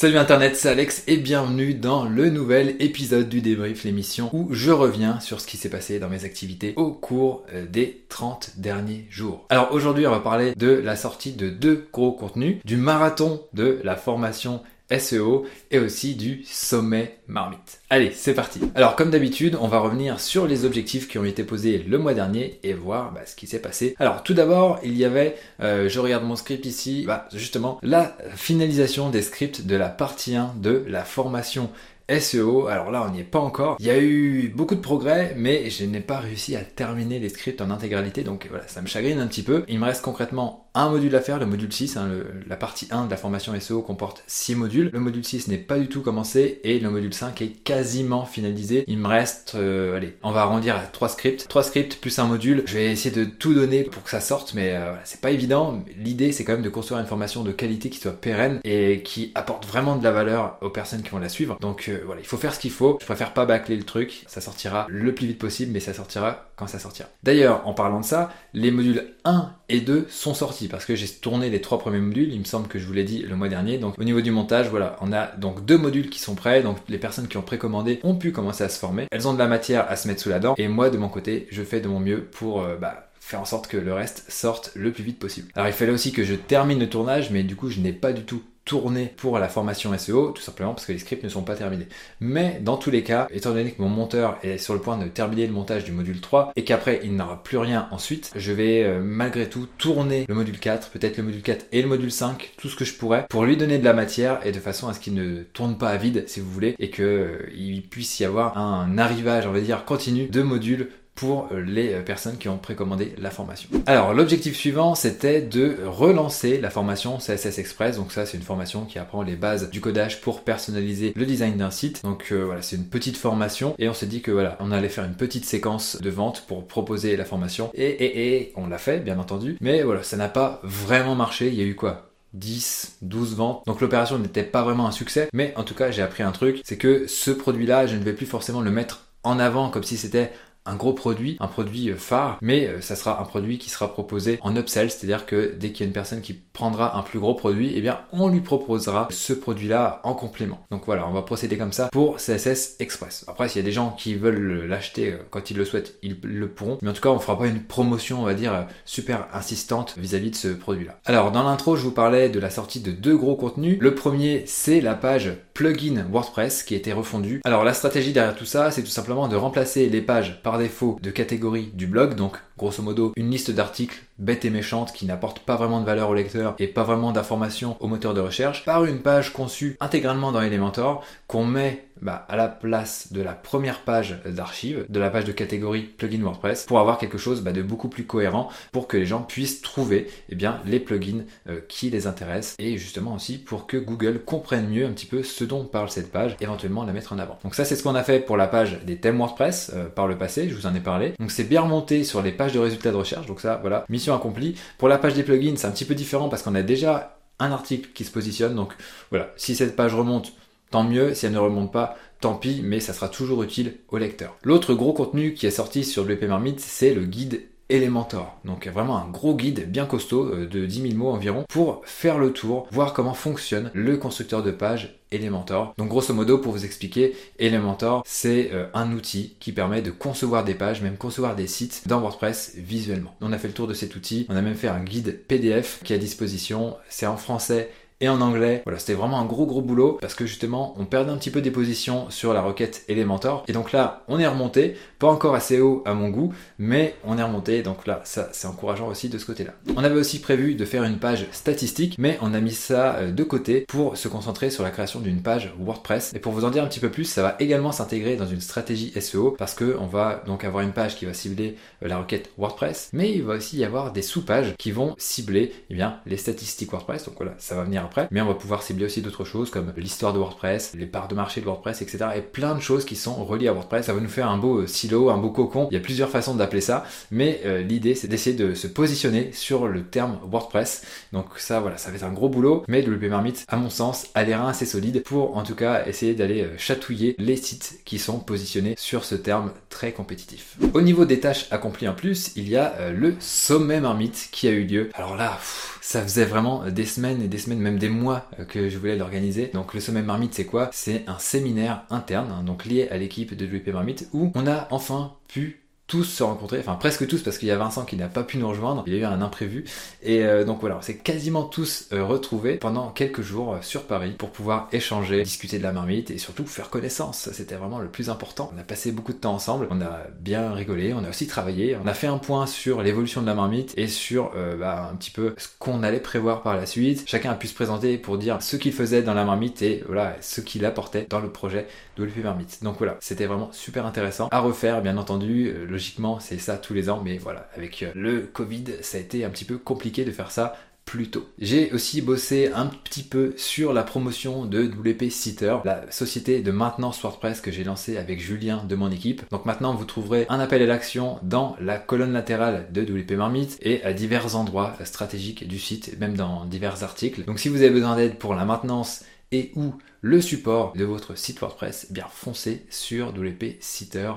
Salut Internet, c'est Alex et bienvenue dans le nouvel épisode du débrief, l'émission où je reviens sur ce qui s'est passé dans mes activités au cours euh, des 30 derniers jours. Alors aujourd'hui on va parler de la sortie de deux gros contenus, du marathon de la formation SEO et aussi du sommet marmite. Allez, c'est parti. Alors comme d'habitude, on va revenir sur les objectifs qui ont été posés le mois dernier et voir bah, ce qui s'est passé. Alors tout d'abord, il y avait, euh, je regarde mon script ici, bah, justement la finalisation des scripts de la partie 1 de la formation SEO, alors là on n'y est pas encore. Il y a eu beaucoup de progrès, mais je n'ai pas réussi à terminer les scripts en intégralité, donc voilà, ça me chagrine un petit peu. Il me reste concrètement un module à faire, le module 6, hein, la partie 1 de la formation SEO comporte 6 modules. Le module 6 n'est pas du tout commencé et le module 5 est quasiment finalisé. Il me reste, euh, allez, on va arrondir à 3 scripts. 3 scripts plus un module. Je vais essayer de tout donner pour que ça sorte, mais euh, c'est pas évident. L'idée c'est quand même de construire une formation de qualité qui soit pérenne et qui apporte vraiment de la valeur aux personnes qui vont la suivre. Donc euh, voilà, il faut faire ce qu'il faut. Je préfère pas bâcler le truc. Ça sortira le plus vite possible, mais ça sortira quand ça sortira. D'ailleurs, en parlant de ça, les modules 1 et 2 sont sortis parce que j'ai tourné les trois premiers modules, il me semble que je vous l'ai dit le mois dernier. Donc au niveau du montage, voilà, on a donc deux modules qui sont prêts, donc les personnes qui ont précommandé ont pu commencer à se former. Elles ont de la matière à se mettre sous la dent et moi de mon côté, je fais de mon mieux pour euh, bah, faire en sorte que le reste sorte le plus vite possible. Alors il fallait aussi que je termine le tournage, mais du coup je n'ai pas du tout tourné pour la formation SEO, tout simplement parce que les scripts ne sont pas terminés. Mais dans tous les cas, étant donné que mon monteur est sur le point de terminer le montage du module 3 et qu'après il n'aura plus rien ensuite, je vais euh, malgré tout tourner le module 4, peut-être le module 4 et le module 5, tout ce que je pourrais, pour lui donner de la matière et de façon à ce qu'il ne tourne pas à vide, si vous voulez, et qu'il euh, puisse y avoir un arrivage, on va dire, continu de modules pour euh, les euh, personnes qui ont précommandé la formation. Alors l'objectif suivant c'était de relancer la formation CSS Express. Donc ça c'est une formation qui apprend les bases du codage pour personnaliser le design d'un site. Donc euh, voilà c'est une petite formation et on s'est dit que voilà on allait faire une petite séquence de vente pour proposer la formation et, et, et on l'a fait bien entendu. Mais voilà ça n'a pas vraiment marché. Il y a eu quoi? 10, 12 ventes. Donc l'opération n'était pas vraiment un succès, mais en tout cas j'ai appris un truc, c'est que ce produit-là, je ne vais plus forcément le mettre en avant comme si c'était un gros produit, un produit euh, phare, mais euh, ça sera un produit qui sera proposé en upsell, c'est-à-dire que dès qu'il y a une personne qui prendra un plus gros produit, eh bien on lui proposera ce produit-là en complément. Donc voilà, on va procéder comme ça pour CSS Express. Après, s'il y a des gens qui veulent l'acheter euh, quand ils le souhaitent, ils le pourront, mais en tout cas, on fera pas une promotion, on va dire, super insistante vis-à-vis de ce produit-là. Alors, dans l'intro, je vous parlais de la sortie de deux gros contenus. Le premier, c'est la page plugin WordPress qui a été refondue. Alors, la stratégie derrière tout ça, c'est tout simplement de remplacer les pages par défaut de catégorie du blog, donc grosso modo une liste d'articles bêtes et méchantes qui n'apportent pas vraiment de valeur au lecteur et pas vraiment d'informations au moteur de recherche, par une page conçue intégralement dans Elementor qu'on met bah, à la place de la première page d'archive, de la page de catégorie plugin WordPress, pour avoir quelque chose bah, de beaucoup plus cohérent pour que les gens puissent trouver eh bien, les plugins euh, qui les intéressent et justement aussi pour que Google comprenne mieux un petit peu ce dont parle cette page, éventuellement la mettre en avant. Donc ça c'est ce qu'on a fait pour la page des thèmes WordPress euh, par le passé, je vous en ai parlé. Donc c'est bien remonté sur les pages de résultats de recherche, donc ça voilà, mission accomplie. Pour la page des plugins c'est un petit peu différent parce qu'on a déjà un article qui se positionne, donc voilà, si cette page remonte, tant mieux, si elle ne remonte pas, tant pis, mais ça sera toujours utile au lecteur. L'autre gros contenu qui est sorti sur WP Marmite, c'est le guide Elementor. Donc vraiment un gros guide bien costaud euh, de 10 000 mots environ pour faire le tour, voir comment fonctionne le constructeur de page Elementor. Donc grosso modo pour vous expliquer, Elementor c'est euh, un outil qui permet de concevoir des pages, même concevoir des sites dans WordPress visuellement. On a fait le tour de cet outil, on a même fait un guide PDF qui est à disposition, c'est en français et en anglais. Voilà, c'était vraiment un gros gros boulot parce que justement on perdait un petit peu des positions sur la requête Elementor et donc là on est remonté, pas encore assez haut à mon goût, mais on est remonté donc là ça c'est encourageant aussi de ce côté-là. On avait aussi prévu de faire une page statistique mais on a mis ça euh, de côté pour se concentrer sur la création d'une page WordPress et pour vous en dire un petit peu plus ça va également s'intégrer dans une stratégie SEO parce que on va donc avoir une page qui va cibler euh, la requête WordPress mais il va aussi y avoir des sous-pages qui vont cibler eh bien, les statistiques WordPress donc voilà ça va venir mais on va pouvoir cibler aussi d'autres choses comme l'histoire de WordPress, les parts de marché de WordPress, etc. Et plein de choses qui sont reliées à WordPress. Ça va nous faire un beau euh, silo, un beau cocon. Il y a plusieurs façons d'appeler ça, mais euh, l'idée c'est d'essayer de se positionner sur le terme WordPress. Donc ça, voilà, ça va être un gros boulot, mais WP Marmite, à mon sens, a les reins assez solides pour en tout cas essayer d'aller euh, chatouiller les sites qui sont positionnés sur ce terme très compétitif. Au niveau des tâches accomplies en plus, il y a le sommet Marmite qui a eu lieu. Alors là, ça faisait vraiment des semaines et des semaines, même des mois que je voulais l'organiser. Donc le sommet marmite c'est quoi? C'est un séminaire interne, hein, donc lié à l'équipe de WP Marmite, où on a enfin pu tous se rencontrer, enfin presque tous parce qu'il y a Vincent qui n'a pas pu nous rejoindre, il y a eu un imprévu et euh, donc voilà, c'est quasiment tous euh, retrouvés pendant quelques jours euh, sur Paris pour pouvoir échanger, discuter de la marmite et surtout faire connaissance. C'était vraiment le plus important. On a passé beaucoup de temps ensemble, on a bien rigolé, on a aussi travaillé, on a fait un point sur l'évolution de la marmite et sur bah, un petit peu ce qu'on allait prévoir par la suite. Chacun a pu se présenter pour dire ce qu'il faisait dans la marmite et voilà ce qu'il apportait dans le projet de l'UP Marmite. Donc voilà, c'était vraiment super intéressant à refaire bien entendu. Logiquement, c'est ça tous les ans, mais voilà, avec euh, le Covid, ça a été un petit peu compliqué de faire ça plus tôt. J'ai aussi bossé un petit peu sur la promotion de WP Sitter, la société de maintenance WordPress que j'ai lancée avec Julien de mon équipe. Donc maintenant, vous trouverez un appel à l'action dans la colonne latérale de WP Marmite et à divers endroits stratégiques du site, même dans divers articles. Donc si vous avez besoin d'aide pour la maintenance et ou le support de votre site WordPress, eh bien foncez sur WP Sitter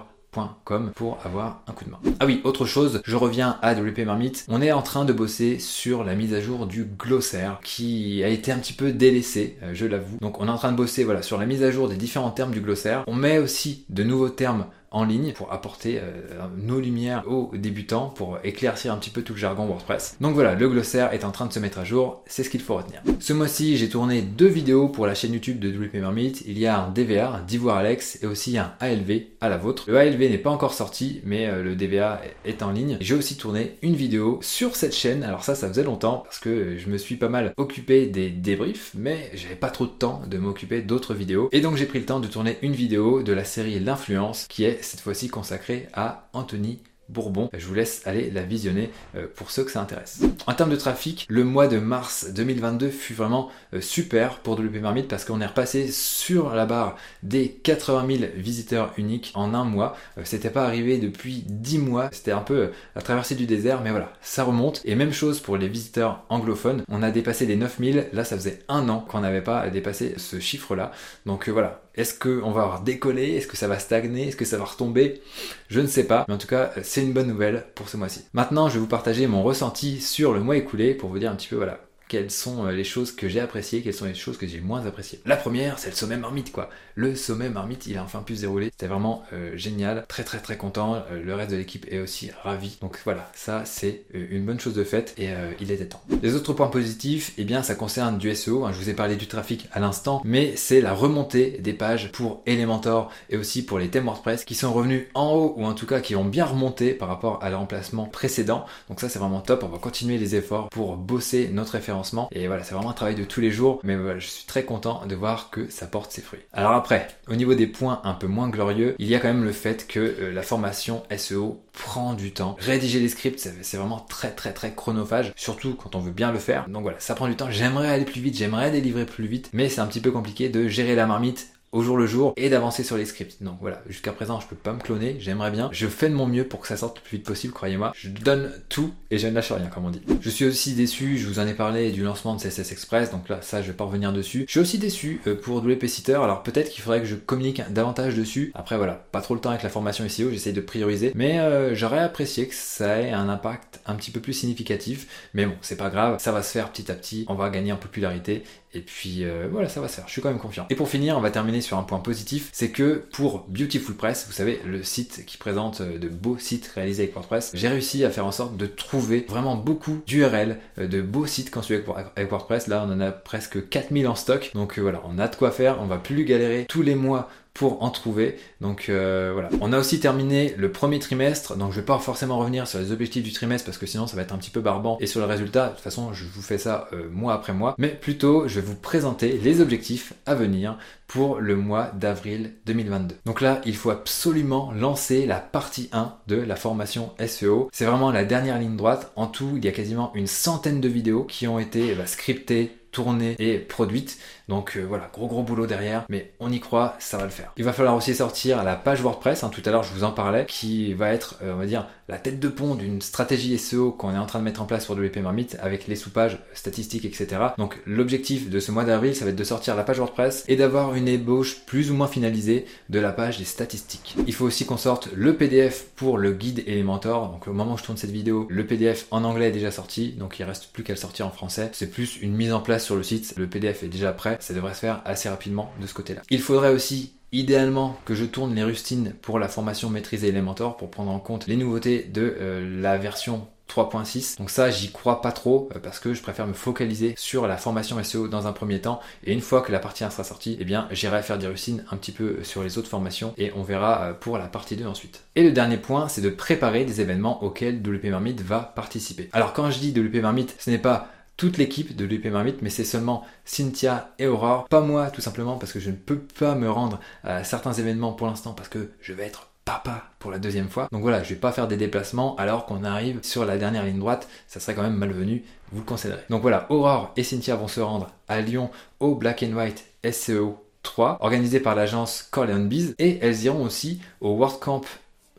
pour avoir un coup de main. Ah oui, autre chose, je reviens à WP Marmite. On est en train de bosser sur la mise à jour du glossaire qui a été un petit peu délaissé, euh, je l'avoue. Donc on est en train de bosser voilà, sur la mise à jour des différents termes du glossaire. On met aussi de nouveaux termes en ligne pour apporter euh, nos lumières aux débutants, pour éclaircir un petit peu tout le jargon WordPress. Donc voilà, le glossaire est en train de se mettre à jour, c'est ce qu'il faut retenir. Ce mois-ci, j'ai tourné deux vidéos pour la chaîne YouTube de WP Marmite. Il y a un DVA, d'Ivoire Alex, et aussi un ALV à la vôtre. Le ALV n'est pas encore sorti, mais euh, le DVA est en ligne. J'ai aussi tourné une vidéo sur cette chaîne. Alors ça, ça faisait longtemps parce que je me suis pas mal occupé des débriefs, mais j'avais pas trop de temps de m'occuper d'autres vidéos. Et donc j'ai pris le temps de tourner une vidéo de la série L'influence qui est cette fois-ci consacrée à Anthony Bourbon. Je vous laisse aller la visionner euh, pour ceux que ça intéresse. En termes de trafic, le mois de mars 2022 fut vraiment euh, super pour WP Marmite parce qu'on est repassé sur la barre des 80 000 visiteurs uniques en un mois. Euh, c'était pas arrivé depuis 10 mois. C'était un peu la traversée du désert, mais voilà, ça remonte. Et même chose pour les visiteurs anglophones. On a dépassé les 9000. Là, ça faisait un an qu'on n'avait pas dépassé ce chiffre-là. Donc voilà, est-ce qu'on va avoir décollé? Est-ce que ça va stagner? Est-ce que ça va retomber? Je ne sais pas. Mais en tout cas, c'est une bonne nouvelle pour ce mois-ci. Maintenant, je vais vous partager mon ressenti sur le mois écoulé pour vous dire un petit peu, voilà, quelles sont euh, les choses que j'ai appréciées, quelles sont les choses que j'ai moins appréciées. La première, c'est le sommet marmite, quoi. Le sommet marmite, il a enfin pu se dérouler. C'était vraiment euh, génial, très très très content. Euh, le reste de l'équipe est aussi ravi. Donc voilà, ça c'est une bonne chose de faite et il était temps. Les autres points positifs, eh bien ça concerne du SEO. Hein. je vous ai parlé du trafic à l'instant, mais c'est la remontée des pages pour Elementor et aussi pour les thèmes WordPress qui sont revenus en haut ou en tout cas qui ont bien remonté par rapport à l'emplacement précédent. Donc ça c'est vraiment top. On va continuer les efforts pour bosser notre référence et voilà, c'est vraiment un travail de tous les jours, mais je suis très content de voir que ça porte ses fruits. Alors après, au niveau des points un peu moins glorieux, il y a quand même le fait que euh, la formation SEO prend du temps. Rédiger les scripts, c'est vraiment très très très chronophage, surtout quand on veut bien le faire. Donc voilà, ça prend du temps. J'aimerais aller plus vite, j'aimerais délivrer plus vite, mais c'est un petit peu compliqué de gérer la marmite au jour le jour et d'avancer sur les scripts. Donc voilà, jusqu'à présent, je peux pas me cloner, j'aimerais bien. Je fais de mon mieux pour que ça sorte le plus vite possible, croyez-moi. Je donne tout et je ne lâche rien, comme on dit. Je suis aussi déçu, je vous en ai parlé du lancement de CSS Express, donc là, ça, je vais pas revenir dessus. Je suis aussi déçu euh, pour WP Sitter, alors peut-être qu'il faudrait que je communique davantage dessus. Après, voilà, pas trop le temps avec la formation SEO, j'essaye de prioriser, mais euh, j'aurais apprécié que ça ait un impact un petit peu plus significatif. Mais bon, c'est pas grave, ça va se faire petit à petit, on va gagner en popularité et puis euh, voilà, ça va se faire. Je suis quand même confiant. Et pour finir, on va terminer sur un point positif, c'est que pour Beautiful Press, vous savez, le site qui présente euh, de beaux sites réalisés avec WordPress, j'ai réussi à faire en sorte de trouver vraiment beaucoup d'URL, euh, de beaux sites construits avec WordPress. Là, on en a presque 4000 en stock. Donc voilà, on a de quoi faire. On va plus galérer tous les mois pour en trouver. Donc euh, voilà. On a aussi terminé le premier trimestre, donc je vais pas forcément revenir sur les objectifs du trimestre parce que sinon ça va être un petit peu barbant. Et sur le résultat, de toute façon, je vous fais ça euh, mois après mois, mais plutôt je vais vous présenter les objectifs à venir pour le mois d'avril 2022. Donc là, il faut absolument lancer la partie 1 de la formation SEO. C'est vraiment la dernière ligne droite. En tout, il y a quasiment une centaine de vidéos qui ont été bah, scriptées, tournées et produites. Donc euh, voilà, gros gros boulot derrière, mais on y croit, ça va le faire. Il va falloir aussi sortir la page WordPress, hein, tout à l'heure je vous en parlais, qui va être, euh, on va dire, la tête de pont d'une stratégie SEO qu'on est en train de mettre en place sur WP Marmite avec les sous-pages statistiques, etc. Donc l'objectif de ce mois d'avril, ça va être de sortir la page WordPress et d'avoir une ébauche plus ou moins finalisée de la page des statistiques. Il faut aussi qu'on sorte le PDF pour le guide Elementor. Donc au moment où je tourne cette vidéo, le PDF en anglais est déjà sorti, donc il reste plus qu'à le sortir en français. C'est plus une mise en place sur le site. Le PDF est déjà prêt, ça devrait se faire assez rapidement de ce côté-là. Il faudrait aussi idéalement que je tourne les rustines pour la formation maîtriser Elementor pour prendre en compte les nouveautés de euh, la version 3.6. Donc ça, j'y crois pas trop euh, parce que je préfère me focaliser sur la formation SEO dans un premier temps. Et une fois que la partie 1 sera sortie, eh bien, j'irai faire des rustines un petit peu sur les autres formations et on verra euh, pour la partie 2 ensuite. Et le dernier point, c'est de préparer des événements auxquels WP Marmite va participer. Alors quand je dis WP Marmite, ce n'est pas toute l'équipe de l'UP Marmite, mais c'est seulement Cynthia et Aurore, pas moi tout simplement parce que je ne peux pas me rendre à certains événements pour l'instant parce que je vais être papa pour la deuxième fois. Donc voilà, je vais pas faire des déplacements alors qu'on arrive sur la dernière ligne droite, ça serait quand même malvenu, vous le concéderez. Donc voilà, Aurore et Cynthia vont se rendre à Lyon au Black and White SEO 3, organisé par l'agence Corleone Biz, et elles iront aussi au WordCamp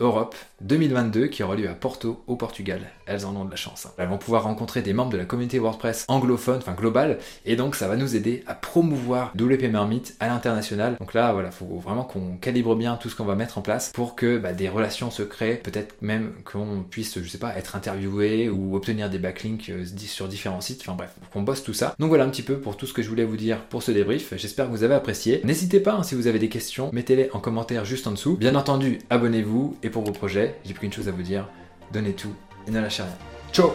Europe 2022 qui aura lieu à Porto au Portugal. Elles en ont de la chance. Elles vont pouvoir rencontrer des membres de la communauté WordPress anglophone, enfin globale, et donc ça va nous aider à promouvoir WP Marmite à l'international. Donc là, voilà, faut vraiment qu'on calibre bien tout ce qu'on va mettre en place pour que bah, des relations se créent, peut-être même qu'on puisse, je sais pas, être interviewé ou obtenir des backlinks euh, sur différents sites. Enfin bref, qu'on bosse tout ça. Donc voilà un petit peu pour tout ce que je voulais vous dire pour ce débrief. J'espère que vous avez apprécié. N'hésitez pas hein, si vous avez des questions, mettez-les en commentaire juste en dessous. Bien entendu, abonnez-vous et pour vos projets, j'ai plus qu'une chose à vous dire, donnez tout et ne lâchez rien. Ciao